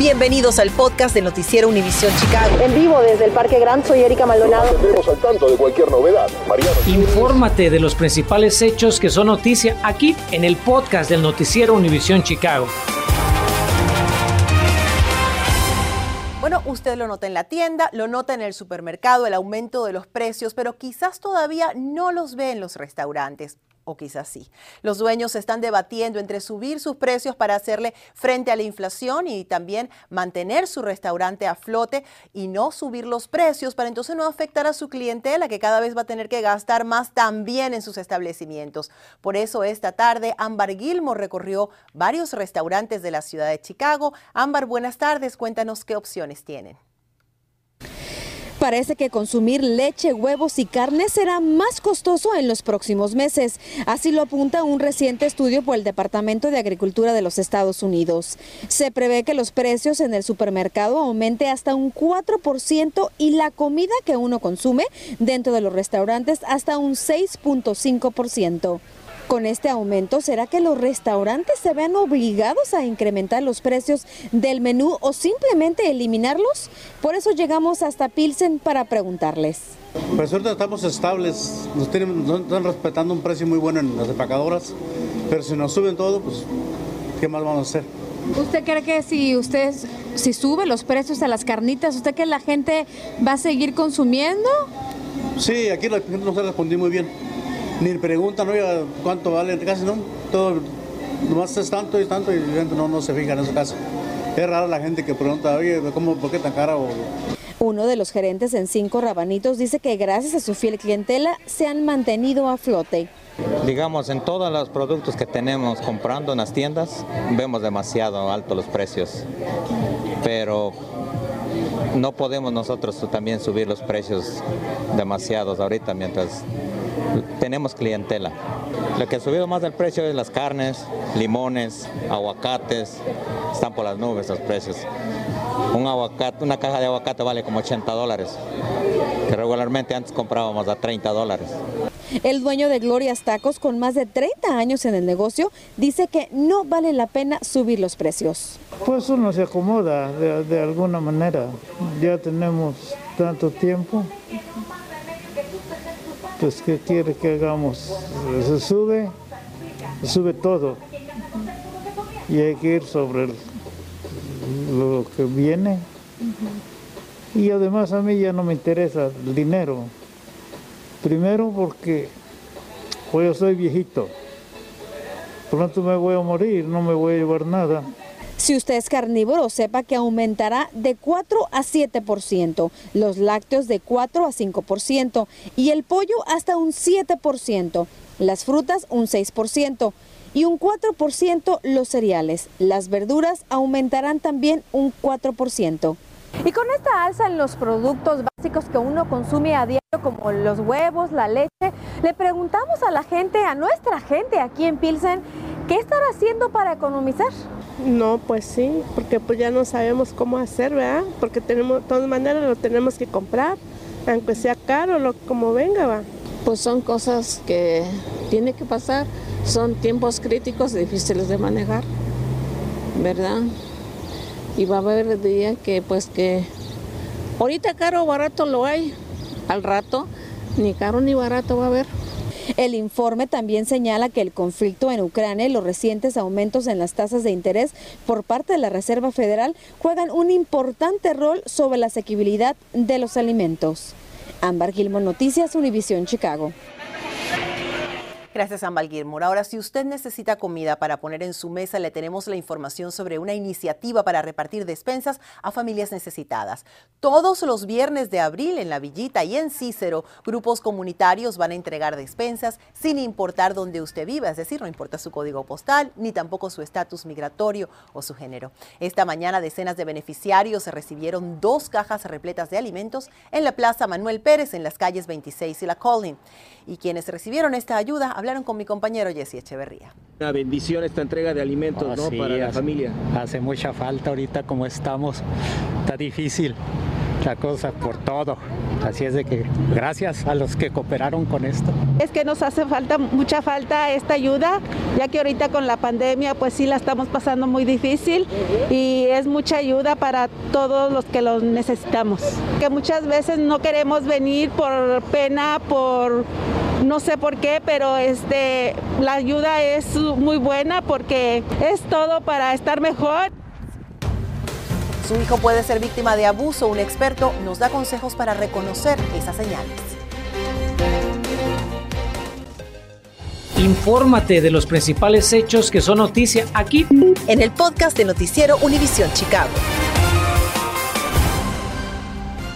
Bienvenidos al podcast del Noticiero Univisión Chicago. En vivo desde el Parque Gran, soy Erika Maldonado. Estamos al tanto de cualquier novedad. Mariano. Infórmate de los principales hechos que son noticia aquí en el podcast del Noticiero Univisión Chicago. Bueno, usted lo nota en la tienda, lo nota en el supermercado, el aumento de los precios, pero quizás todavía no los ve en los restaurantes o quizás sí. Los dueños están debatiendo entre subir sus precios para hacerle frente a la inflación y también mantener su restaurante a flote y no subir los precios para entonces no afectar a su clientela que cada vez va a tener que gastar más también en sus establecimientos. Por eso esta tarde Ámbar Gilmore recorrió varios restaurantes de la ciudad de Chicago. Ámbar, buenas tardes, cuéntanos qué opciones tienen. Parece que consumir leche, huevos y carne será más costoso en los próximos meses. Así lo apunta un reciente estudio por el Departamento de Agricultura de los Estados Unidos. Se prevé que los precios en el supermercado aumente hasta un 4% y la comida que uno consume dentro de los restaurantes hasta un 6.5%. Con este aumento, ¿será que los restaurantes se vean obligados a incrementar los precios del menú o simplemente eliminarlos? Por eso llegamos hasta Pilsen para preguntarles. Pues ahorita estamos estables, nos, tienen, nos están respetando un precio muy bueno en las empacadoras, pero si nos suben todo, pues ¿qué más vamos a hacer? ¿Usted cree que si usted si sube los precios a las carnitas, usted que la gente va a seguir consumiendo? Sí, aquí la gente nos ha respondido muy bien ni preguntan, oiga, cuánto vale, casi no, todo, nomás es tanto y tanto y la gente no, no se fija en ese caso. Es rara la gente que pregunta, oye, ¿cómo, ¿por qué tan cara? Uno de los gerentes en Cinco Rabanitos dice que gracias a su fiel clientela se han mantenido a flote. Digamos, en todos los productos que tenemos comprando en las tiendas, vemos demasiado altos los precios. Pero no podemos nosotros también subir los precios demasiados ahorita mientras tenemos clientela. Lo que ha subido más del precio es las carnes, limones, aguacates, están por las nubes los precios. Un aguacate, una caja de aguacate vale como 80 dólares, que regularmente antes comprábamos a 30 dólares. El dueño de Glorias Tacos, con más de 30 años en el negocio, dice que no vale la pena subir los precios. Pues uno se acomoda de, de alguna manera. Ya tenemos tanto tiempo pues ¿qué quiere que hagamos? Se sube, sube todo. Y hay que ir sobre lo que viene. Y además a mí ya no me interesa el dinero. Primero porque pues yo soy viejito. Pronto me voy a morir, no me voy a llevar nada. Si usted es carnívoro, sepa que aumentará de 4 a 7%, los lácteos de 4 a 5% y el pollo hasta un 7%, las frutas un 6% y un 4% los cereales. Las verduras aumentarán también un 4%. Y con esta alza en los productos básicos que uno consume a diario, como los huevos, la leche, le preguntamos a la gente, a nuestra gente aquí en Pilsen, ¿qué están haciendo para economizar? No, pues sí, porque pues ya no sabemos cómo hacer, ¿verdad? Porque tenemos, de todas maneras lo tenemos que comprar, aunque sea caro, lo, como venga, va. Pues son cosas que tiene que pasar, son tiempos críticos difíciles de manejar, ¿verdad? Y va a haber día que pues que ahorita caro o barato lo hay, al rato ni caro ni barato va a haber. El informe también señala que el conflicto en Ucrania y los recientes aumentos en las tasas de interés por parte de la Reserva Federal juegan un importante rol sobre la asequibilidad de los alimentos. Ámbar Gilmore Noticias, Univisión, Chicago. Gracias, Ambal Gilmore. Ahora, si usted necesita comida para poner en su mesa, le tenemos la información sobre una iniciativa para repartir despensas a familias necesitadas. Todos los viernes de abril en La Villita y en Cícero, grupos comunitarios van a entregar despensas sin importar dónde usted viva, es decir, no importa su código postal ni tampoco su estatus migratorio o su género. Esta mañana, decenas de beneficiarios recibieron dos cajas repletas de alimentos en la Plaza Manuel Pérez en las calles 26 y La Collin. Y quienes recibieron esta ayuda hablaron con mi compañero Jesse Echeverría. Una bendición esta entrega de alimentos oh, ¿no? sí, para la hace, familia. Hace mucha falta ahorita como estamos. Está difícil. la cosa por todo. Así es de que gracias a los que cooperaron con esto. Es que nos hace falta, mucha falta esta ayuda, ya que ahorita con la pandemia pues sí la estamos pasando muy difícil y es mucha ayuda para todos los que lo necesitamos. Que muchas veces no queremos venir por pena, por no sé por qué, pero este, la ayuda es muy buena porque es todo para estar mejor. Su hijo puede ser víctima de abuso. Un experto nos da consejos para reconocer esas señales. Infórmate de los principales hechos que son noticia aquí en el podcast de Noticiero Univisión Chicago.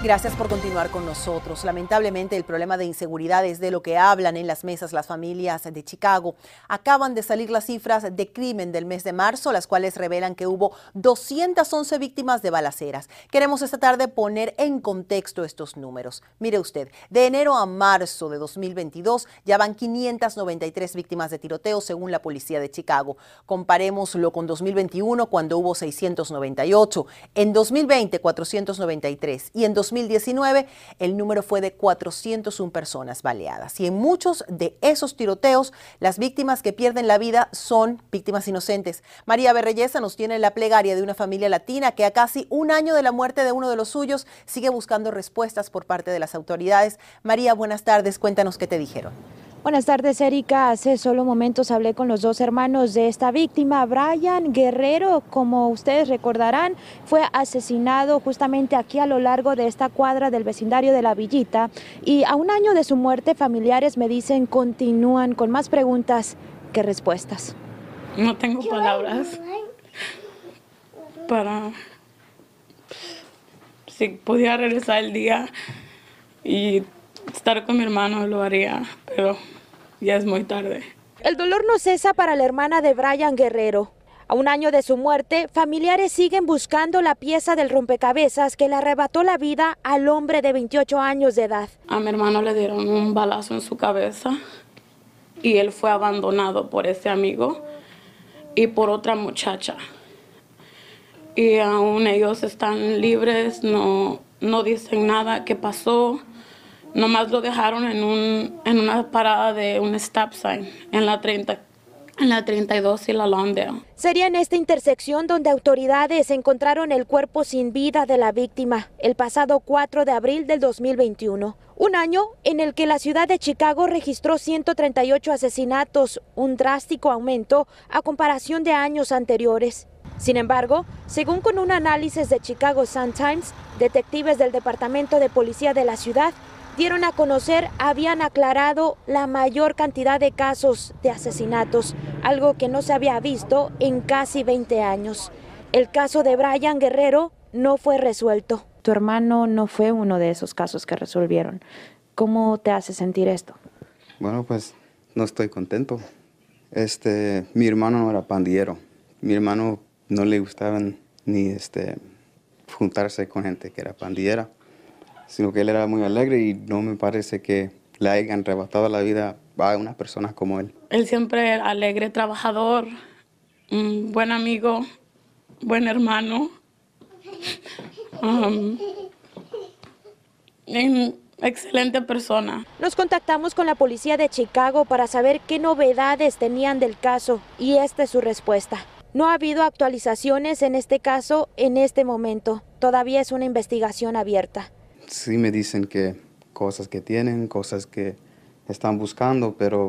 Gracias por continuar con nosotros. Lamentablemente el problema de inseguridad es de lo que hablan en las mesas las familias de Chicago. Acaban de salir las cifras de crimen del mes de marzo, las cuales revelan que hubo 211 víctimas de balaceras. Queremos esta tarde poner en contexto estos números. Mire usted, de enero a marzo de 2022 ya van 593 víctimas de tiroteo según la policía de Chicago. Comparémoslo con 2021 cuando hubo 698, en 2020 493 y en 2021 2019 el número fue de 401 personas baleadas. Y en muchos de esos tiroteos, las víctimas que pierden la vida son víctimas inocentes. María Berreyesa nos tiene la plegaria de una familia latina que a casi un año de la muerte de uno de los suyos sigue buscando respuestas por parte de las autoridades. María, buenas tardes. Cuéntanos qué te dijeron. Buenas tardes, Erika. Hace solo momentos hablé con los dos hermanos de esta víctima. Brian Guerrero, como ustedes recordarán, fue asesinado justamente aquí a lo largo de esta cuadra del vecindario de la Villita. Y a un año de su muerte, familiares me dicen continúan con más preguntas que respuestas. No tengo palabras para... Si pudiera regresar el día y estar con mi hermano, lo haría, pero ya es muy tarde. El dolor no cesa para la hermana de Brian Guerrero. A un año de su muerte, familiares siguen buscando la pieza del rompecabezas que le arrebató la vida al hombre de 28 años de edad. A mi hermano le dieron un balazo en su cabeza y él fue abandonado por ese amigo y por otra muchacha. Y aún ellos están libres, no, no dicen nada que pasó. Nomás lo dejaron en, un, en una parada de un stop sign en la 30 en la 32 y la Lawndale. Sería en esta intersección donde autoridades encontraron el cuerpo sin vida de la víctima el pasado 4 de abril del 2021. Un año en el que la ciudad de Chicago registró 138 asesinatos, un drástico aumento a comparación de años anteriores. Sin embargo, según con un análisis de Chicago Sun-Times, detectives del Departamento de Policía de la ciudad dieron a conocer habían aclarado la mayor cantidad de casos de asesinatos, algo que no se había visto en casi 20 años. El caso de Brian Guerrero no fue resuelto. Tu hermano no fue uno de esos casos que resolvieron. ¿Cómo te hace sentir esto? Bueno, pues no estoy contento. Este, mi hermano no era pandillero. Mi hermano no le gustaba ni este juntarse con gente que era pandillera sino que él era muy alegre y no me parece que le hayan arrebatado la vida a una persona como él. Él siempre era alegre, trabajador, un buen amigo, buen hermano. Um, excelente persona. Nos contactamos con la policía de Chicago para saber qué novedades tenían del caso y esta es su respuesta. No ha habido actualizaciones en este caso en este momento. Todavía es una investigación abierta sí me dicen que cosas que tienen, cosas que están buscando, pero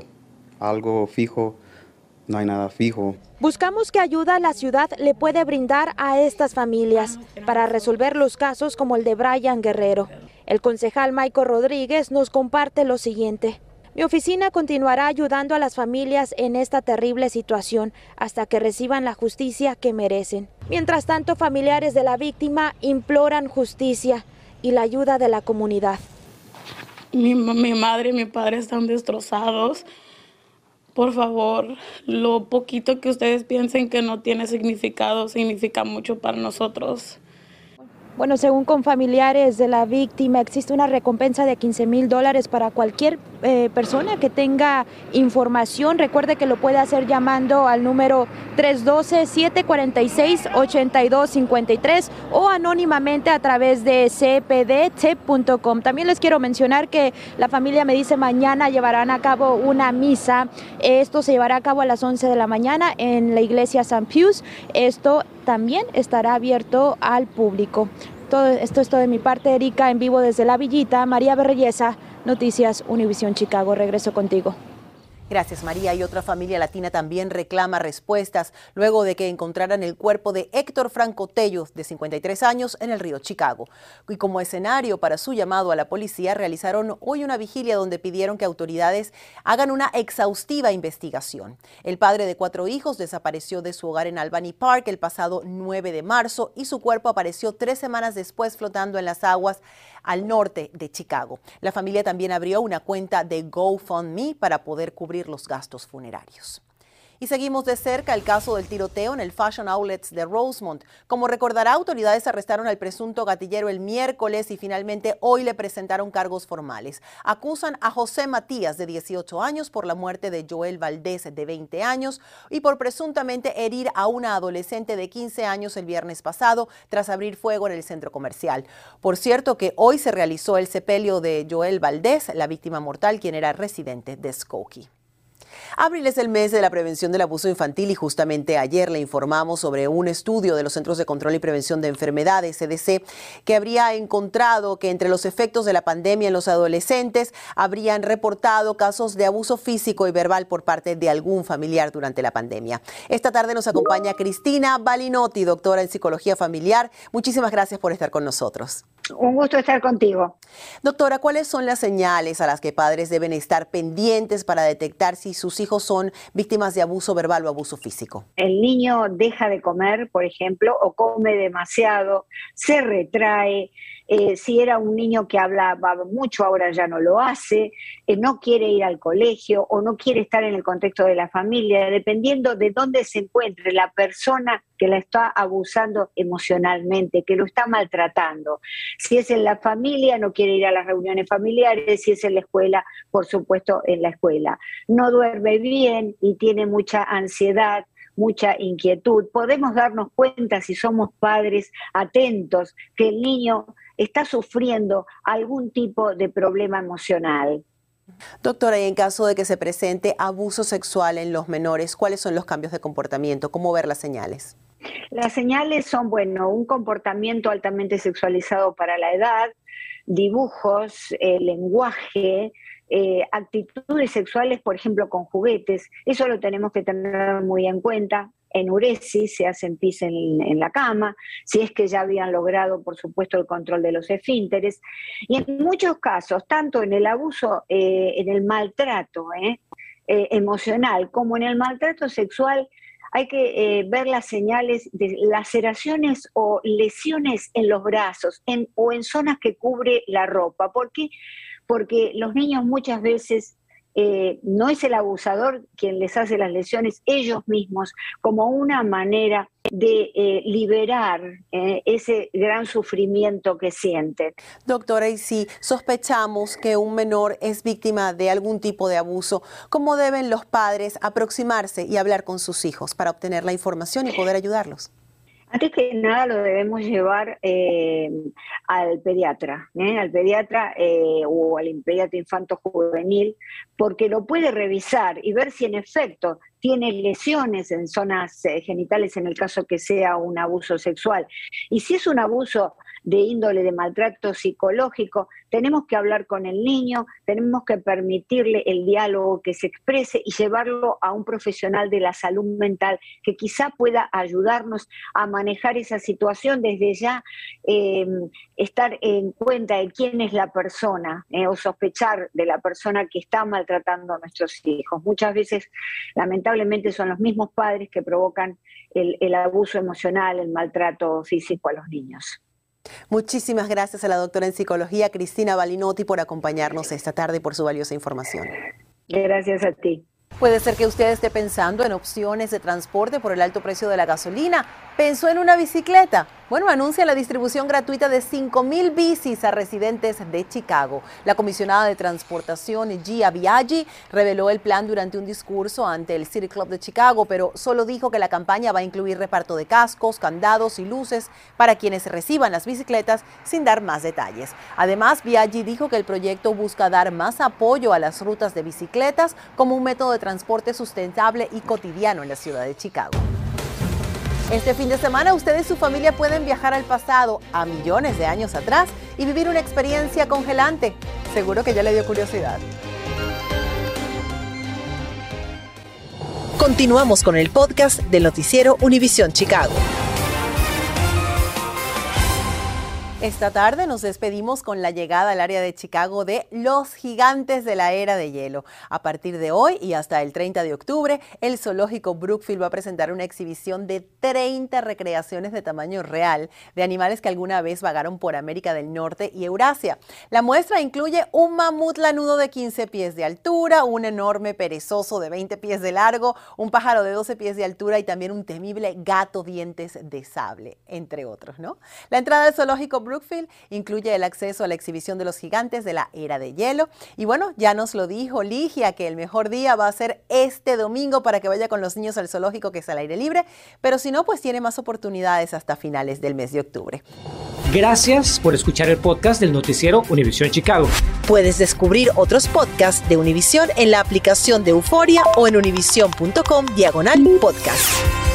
algo fijo, no hay nada fijo. Buscamos qué ayuda la ciudad le puede brindar a estas familias para resolver los casos como el de Brian Guerrero. El concejal Michael Rodríguez nos comparte lo siguiente. Mi oficina continuará ayudando a las familias en esta terrible situación hasta que reciban la justicia que merecen. Mientras tanto, familiares de la víctima imploran justicia y la ayuda de la comunidad. Mi, madre y mi padre están destrozados. Por favor, lo poquito que ustedes piensen que no tiene significado significa mucho para nosotros. Bueno, según con familiares de la víctima, existe una recompensa de 15 mil dólares para cualquier eh, persona que tenga información. Recuerde que lo puede hacer llamando al número 312-746-8253 o anónimamente a través de cpdtip.com. También les quiero mencionar que la familia me dice mañana llevarán a cabo una misa. Esto se llevará a cabo a las 11 de la mañana en la iglesia San Pius. Esto también estará abierto al público. Todo, esto es todo de mi parte, Erika, en vivo desde La Villita. María Berreyesa, Noticias Univisión Chicago. Regreso contigo. Gracias María. Y otra familia latina también reclama respuestas luego de que encontraran el cuerpo de Héctor Franco Tello, de 53 años, en el río Chicago. Y como escenario para su llamado a la policía, realizaron hoy una vigilia donde pidieron que autoridades hagan una exhaustiva investigación. El padre de cuatro hijos desapareció de su hogar en Albany Park el pasado 9 de marzo y su cuerpo apareció tres semanas después flotando en las aguas al norte de Chicago. La familia también abrió una cuenta de GoFundMe para poder cubrir los gastos funerarios. Y seguimos de cerca el caso del tiroteo en el Fashion Outlets de Rosemont. Como recordará, autoridades arrestaron al presunto gatillero el miércoles y finalmente hoy le presentaron cargos formales. Acusan a José Matías, de 18 años, por la muerte de Joel Valdés, de 20 años, y por presuntamente herir a una adolescente de 15 años el viernes pasado tras abrir fuego en el centro comercial. Por cierto que hoy se realizó el sepelio de Joel Valdés, la víctima mortal, quien era residente de Skokie. Abril es el mes de la prevención del abuso infantil y justamente ayer le informamos sobre un estudio de los Centros de Control y Prevención de Enfermedades, CDC, que habría encontrado que entre los efectos de la pandemia en los adolescentes habrían reportado casos de abuso físico y verbal por parte de algún familiar durante la pandemia. Esta tarde nos acompaña Cristina Balinotti, doctora en psicología familiar. Muchísimas gracias por estar con nosotros. Un gusto estar contigo. Doctora, ¿cuáles son las señales a las que padres deben estar pendientes para detectar si sus hijos son víctimas de abuso verbal o abuso físico? El niño deja de comer, por ejemplo, o come demasiado, se retrae, eh, si era un niño que hablaba mucho, ahora ya no lo hace, eh, no quiere ir al colegio o no quiere estar en el contexto de la familia, dependiendo de dónde se encuentre la persona que la está abusando emocionalmente, que lo está maltratando. Si es en la familia, no quiere ir a las reuniones familiares, si es en la escuela, por supuesto en la escuela. No duerme bien y tiene mucha ansiedad, mucha inquietud. Podemos darnos cuenta si somos padres atentos que el niño está sufriendo algún tipo de problema emocional. Doctora, y en caso de que se presente abuso sexual en los menores, ¿cuáles son los cambios de comportamiento? ¿Cómo ver las señales? Las señales son, bueno, un comportamiento altamente sexualizado para la edad, dibujos, eh, lenguaje, eh, actitudes sexuales, por ejemplo, con juguetes. Eso lo tenemos que tener muy en cuenta enuresis, se hacen pis en, la cama, si es que ya habían logrado, por supuesto, el control de los esfínteres. Y en muchos casos, tanto en el abuso, eh, en el maltrato eh, eh, emocional como en el maltrato sexual, hay que ver las señales de laceraciones o lesiones en los brazos o en zonas que cubre la ropa. ¿Por qué? Porque los niños muchas veces eh, no es el abusador quien les hace las lesiones, ellos mismos, como una manera de eh, liberar eh, ese gran sufrimiento que sienten. Doctora, y si sospechamos que un menor es víctima de algún tipo de abuso, ¿cómo deben los padres aproximarse y hablar con sus hijos para obtener la información y poder ayudarlos? Antes que nada lo debemos llevar eh, al pediatra, ¿eh? al pediatra eh, o al pediatra infanto juvenil, porque lo puede revisar y ver si en efecto tiene lesiones en zonas genitales en el caso que sea un abuso sexual. Y si es un abuso de índole de maltrato psicológico, tenemos que hablar con el niño, tenemos que permitirle el diálogo que se exprese y llevarlo a un profesional de la salud mental que quizá pueda ayudarnos a manejar esa situación desde ya, em, estar en cuenta de quién es la persona eh, o sospechar de la persona que está maltratando a nuestros hijos. Muchas veces, lamentablemente, son los mismos padres que provocan el abuso emocional, el maltrato físico a los niños. Muchísimas gracias a la doctora en psicología Cristina Balinotti por acompañarnos esta tarde y por su valiosa información. Gracias a ti. Puede ser que usted esté pensando en opciones de transporte por el alto precio de la gasolina ¿Pensó en una bicicleta? Bueno, anuncia la distribución gratuita de 5.000 bicis a residentes de Chicago. La comisionada de transportación Gia Biaggi reveló el plan durante un discurso ante el City Club de Chicago, pero solo dijo que la campaña va a incluir reparto de cascos, candados y luces para quienes reciban las bicicletas sin dar más detalles. Además, Biaggi dijo que el proyecto busca dar más apoyo a las rutas de bicicletas como un método de transporte sustentable y cotidiano en la ciudad de Chicago. Este fin de semana usted y su familia pueden viajar al pasado, a millones de años atrás, y vivir una experiencia congelante. Seguro que ya le dio curiosidad. Continuamos con el podcast del noticiero Univisión Chicago. Esta tarde nos despedimos con la llegada al área de Chicago de los gigantes de la era de hielo. A partir de hoy y hasta el 30 de octubre, el zoológico Brookfield va a presentar una exhibición de 30 recreaciones de tamaño real de animales que alguna vez vagaron por América del Norte y Eurasia. La muestra incluye un mamut lanudo de 15 pies de altura, un enorme perezoso de 20 pies de largo, un pájaro de 12 pies de altura y también un temible gato dientes de sable, entre otros. La entrada del zoológico Brookfield Brookfield incluye el acceso a la exhibición de los gigantes de la era de hielo. Y bueno, ya nos lo dijo Ligia, que el mejor día va a ser este domingo para que vaya con los niños al zoológico que es al aire libre, pero si no, pues tiene más oportunidades hasta finales del mes de octubre. Gracias por escuchar el podcast del noticiero Univisión Chicago. Puedes descubrir otros podcasts de Univisión en la aplicación de Euforia o en univision.com diagonal podcast.